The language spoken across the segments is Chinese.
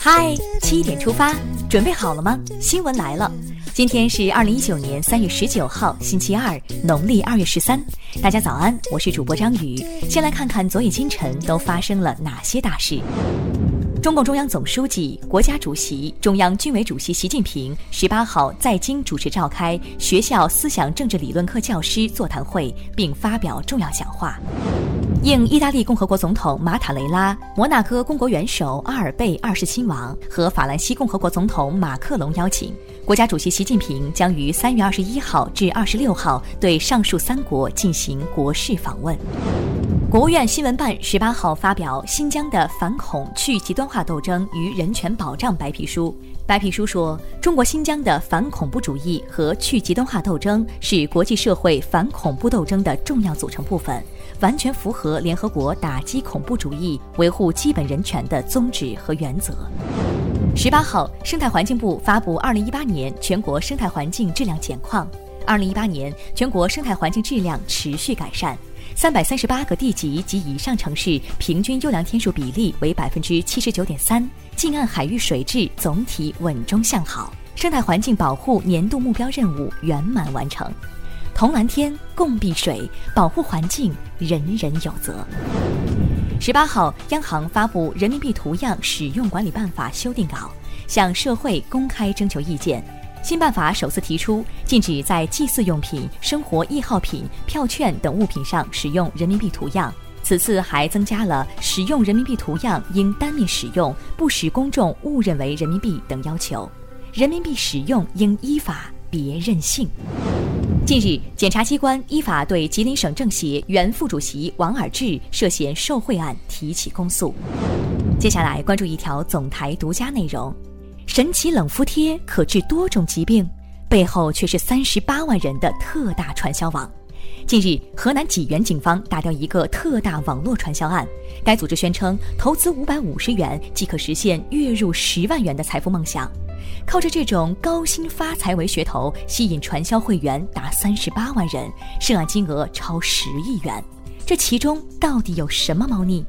嗨，七点出发，准备好了吗？新闻来了，今天是二零一九年三月十九号，星期二，农历二月十三。大家早安，我是主播张宇。先来看看昨夜今晨都发生了哪些大事。中共中央总书记、国家主席、中央军委主席习近平十八号在京主持召开学校思想政治理论课教师座谈会，并发表重要讲话。应意大利共和国总统马塔雷拉、摩纳哥公国元首阿尔贝二世亲王和法兰西共和国总统马克龙邀请，国家主席习近平将于三月二十一号至二十六号对上述三国进行国事访问。国务院新闻办十八号发表《新疆的反恐去极端化斗争与人权保障白皮书》。白皮书说，中国新疆的反恐怖主义和去极端化斗争是国际社会反恐怖斗争的重要组成部分。完全符合联合国打击恐怖主义、维护基本人权的宗旨和原则。十八号，生态环境部发布二零一八年全国生态环境质量简况。二零一八年全国生态环境质量持续改善，三百三十八个地级及以上城市平均优良天数比例为百分之七十九点三，近岸海域水质总体稳中向好，生态环境保护年度目标任务圆满完成。同蓝天，共碧水，保护环境，人人有责。十八号，央行发布《人民币图样使用管理办法》修订稿，向社会公开征求意见。新办法首次提出，禁止在祭祀用品、生活易耗品、票券等物品上使用人民币图样。此次还增加了使用人民币图样应单面使用，不使公众误认为人民币等要求。人民币使用应依法，别任性。近日，检察机关依法对吉林省政协原副主席王尔志涉嫌受贿案提起公诉。接下来关注一条总台独家内容：神奇冷敷贴可治多种疾病，背后却是三十八万人的特大传销网。近日，河南济源警方打掉一个特大网络传销案，该组织宣称投资五百五十元即可实现月入十万元的财富梦想。靠着这种高薪发财为噱头，吸引传销会员达三十八万人，涉案金额超十亿元。这其中到底有什么猫腻？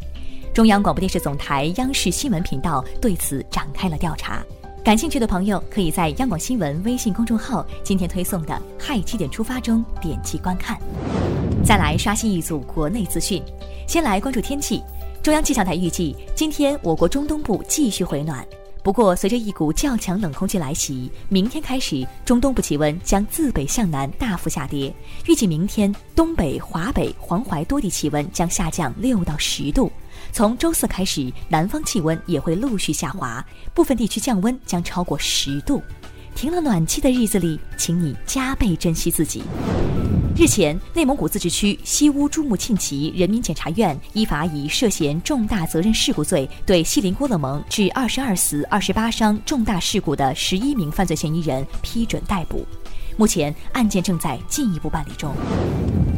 中央广播电视总台央视新闻频道对此展开了调查。感兴趣的朋友可以在央广新闻微信公众号今天推送的《嗨七点出发》中点击观看。再来刷新一组国内资讯，先来关注天气。中央气象台预计，今天我国中东部继续回暖。不过，随着一股较强冷空气来袭，明天开始中东部气温将自北向南大幅下跌。预计明天东北、华北、黄淮多地气温将下降六到十度。从周四开始，南方气温也会陆续下滑，部分地区降温将超过十度。停了暖气的日子里，请你加倍珍惜自己。日前，内蒙古自治区西乌珠穆沁旗人民检察院依法以涉嫌重大责任事故罪，对锡林郭勒盟致二十二死二十八伤重大事故的十一名犯罪嫌疑人批准逮捕。目前案件正在进一步办理中。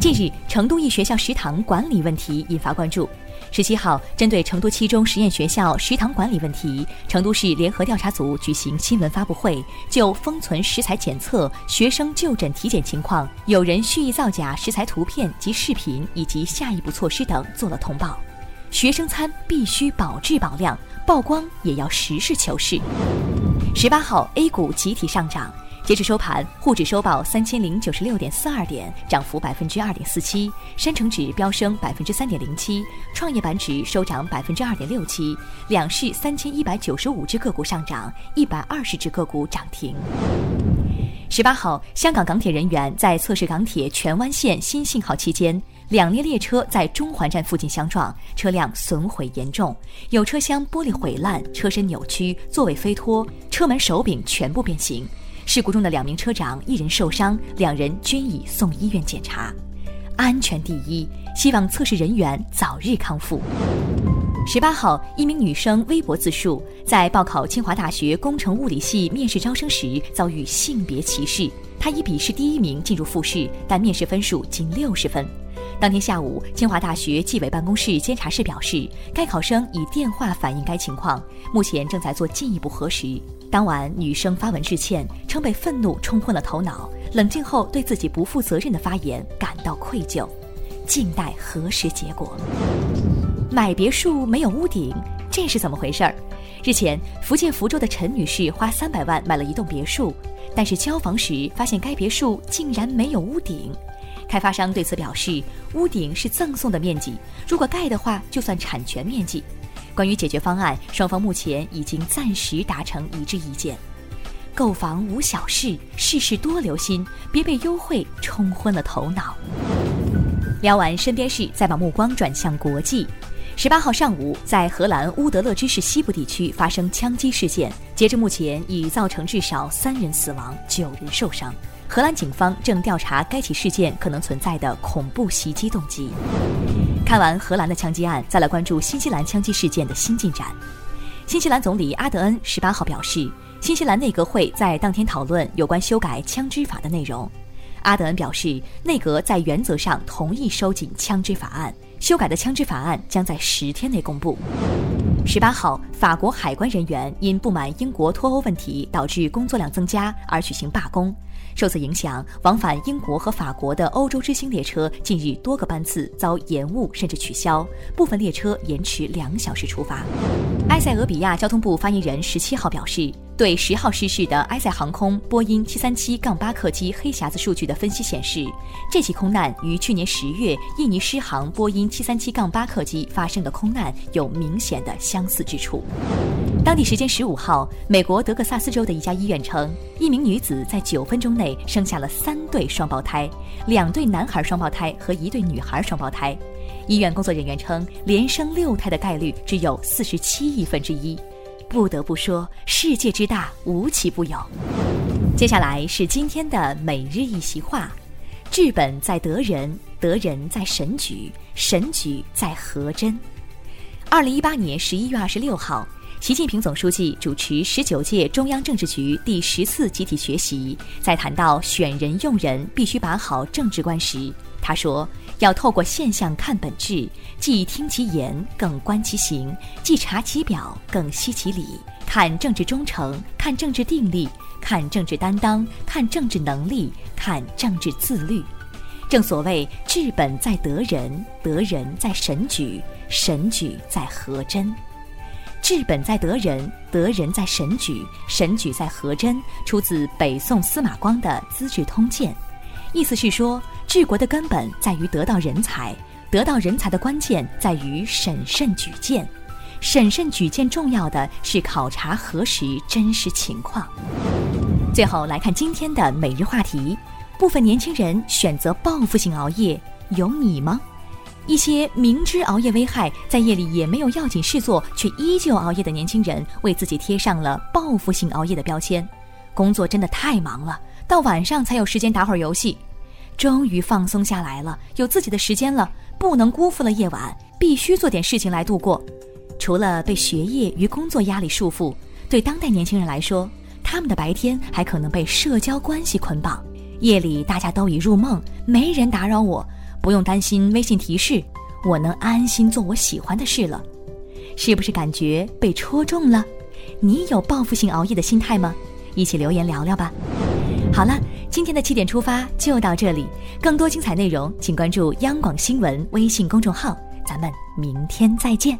近日，成都一学校食堂管理问题引发关注。十七号，针对成都七中实验学校食堂管理问题，成都市联合调查组举行新闻发布会，就封存食材检测、学生就诊体检情况、有人蓄意造假食材图片及视频以及下一步措施等做了通报。学生餐必须保质保量，曝光也要实事求是。十八号，A 股集体上涨。截至收盘，沪指收报三千零九十六点四二点，涨幅百分之二点四七；深成指飙升百分之三点零七；创业板指收涨百分之二点六七。两市三千一百九十五只个股上涨，一百二十只个股涨停。十八号，香港港铁人员在测试港铁荃湾线新信号期间，两列列车在中环站附近相撞，车辆损毁严重，有车厢玻璃毁烂，车身扭曲，座位飞脱，车门手柄全部变形。事故中的两名车长一人受伤，两人均已送医院检查。安全第一，希望测试人员早日康复。十八号，一名女生微博自述，在报考清华大学工程物理系面试招生时遭遇性别歧视。她以笔试第一名进入复试，但面试分数仅六十分。当天下午，清华大学纪委办公室监察室表示，该考生以电话反映该情况，目前正在做进一步核实。当晚，女生发文致歉，称被愤怒冲昏了头脑，冷静后对自己不负责任的发言感到愧疚，静待核实结果。买别墅没有屋顶，这是怎么回事儿？日前，福建福州的陈女士花三百万买了一栋别墅，但是交房时发现该别墅竟然没有屋顶。开发商对此表示，屋顶是赠送的面积，如果盖的话就算产权面积。关于解决方案，双方目前已经暂时达成一致意见。购房无小事，事事多留心，别被优惠冲昏了头脑。聊完身边事，再把目光转向国际。十八号上午，在荷兰乌德勒支市西部地区发生枪击事件，截至目前已造成至少三人死亡，九人受伤。荷兰警方正调查该起事件可能存在的恐怖袭击动机。看完荷兰的枪击案，再来关注新西兰枪击事件的新进展。新西兰总理阿德恩十八号表示，新西兰内阁会在当天讨论有关修改枪支法的内容。阿德恩表示，内阁在原则上同意收紧枪支法案，修改的枪支法案将在十天内公布。十八号，法国海关人员因不满英国脱欧问题导致工作量增加而举行罢工。受此影响，往返英国和法国的欧洲之星列车近日多个班次遭延误甚至取消，部分列车延迟两小时出发。埃塞俄比亚交通部发言人十七号表示，对十号失事的埃塞航空波音七三七杠八客机黑匣子数据的分析显示，这起空难与去年十月印尼狮航波音七三七杠八客机发生的空难有明显的相似之处。当地时间十五号，美国德克萨斯州的一家医院称，一名女子在九分钟内生下了三对双胞胎，两对男孩双胞胎和一对女孩双胞胎。医院工作人员称，连生六胎的概率只有四十七亿分之一。不得不说，世界之大，无奇不有。接下来是今天的每日一席话：治本在得人，得人在神举，神举在和真。二零一八年十一月二十六号。习近平总书记主持十九届中央政治局第十次集体学习，在谈到选人用人必须把好政治观时，他说：“要透过现象看本质，既听其言，更观其行；既察其表，更析其理。看政治忠诚，看政治定力，看政治担当，看政治能力，看政治自律。正所谓治本在得人，得人在神举，神举在和真。”治本在得人，得人在神举，神举在和真，出自北宋司马光的《资治通鉴》，意思是说，治国的根本在于得到人才，得到人才的关键在于审慎举荐，审慎举荐重要的是考察核实真实情况。最后来看今天的每日话题：部分年轻人选择报复性熬夜，有你吗？一些明知熬夜危害，在夜里也没有要紧事做，却依旧熬夜的年轻人，为自己贴上了报复性熬夜的标签。工作真的太忙了，到晚上才有时间打会儿游戏。终于放松下来了，有自己的时间了，不能辜负了夜晚，必须做点事情来度过。除了被学业与工作压力束缚，对当代年轻人来说，他们的白天还可能被社交关系捆绑。夜里大家都已入梦，没人打扰我。不用担心微信提示，我能安心做我喜欢的事了，是不是感觉被戳中了？你有报复性熬夜的心态吗？一起留言聊聊吧。好了，今天的七点出发就到这里，更多精彩内容请关注央广新闻微信公众号，咱们明天再见。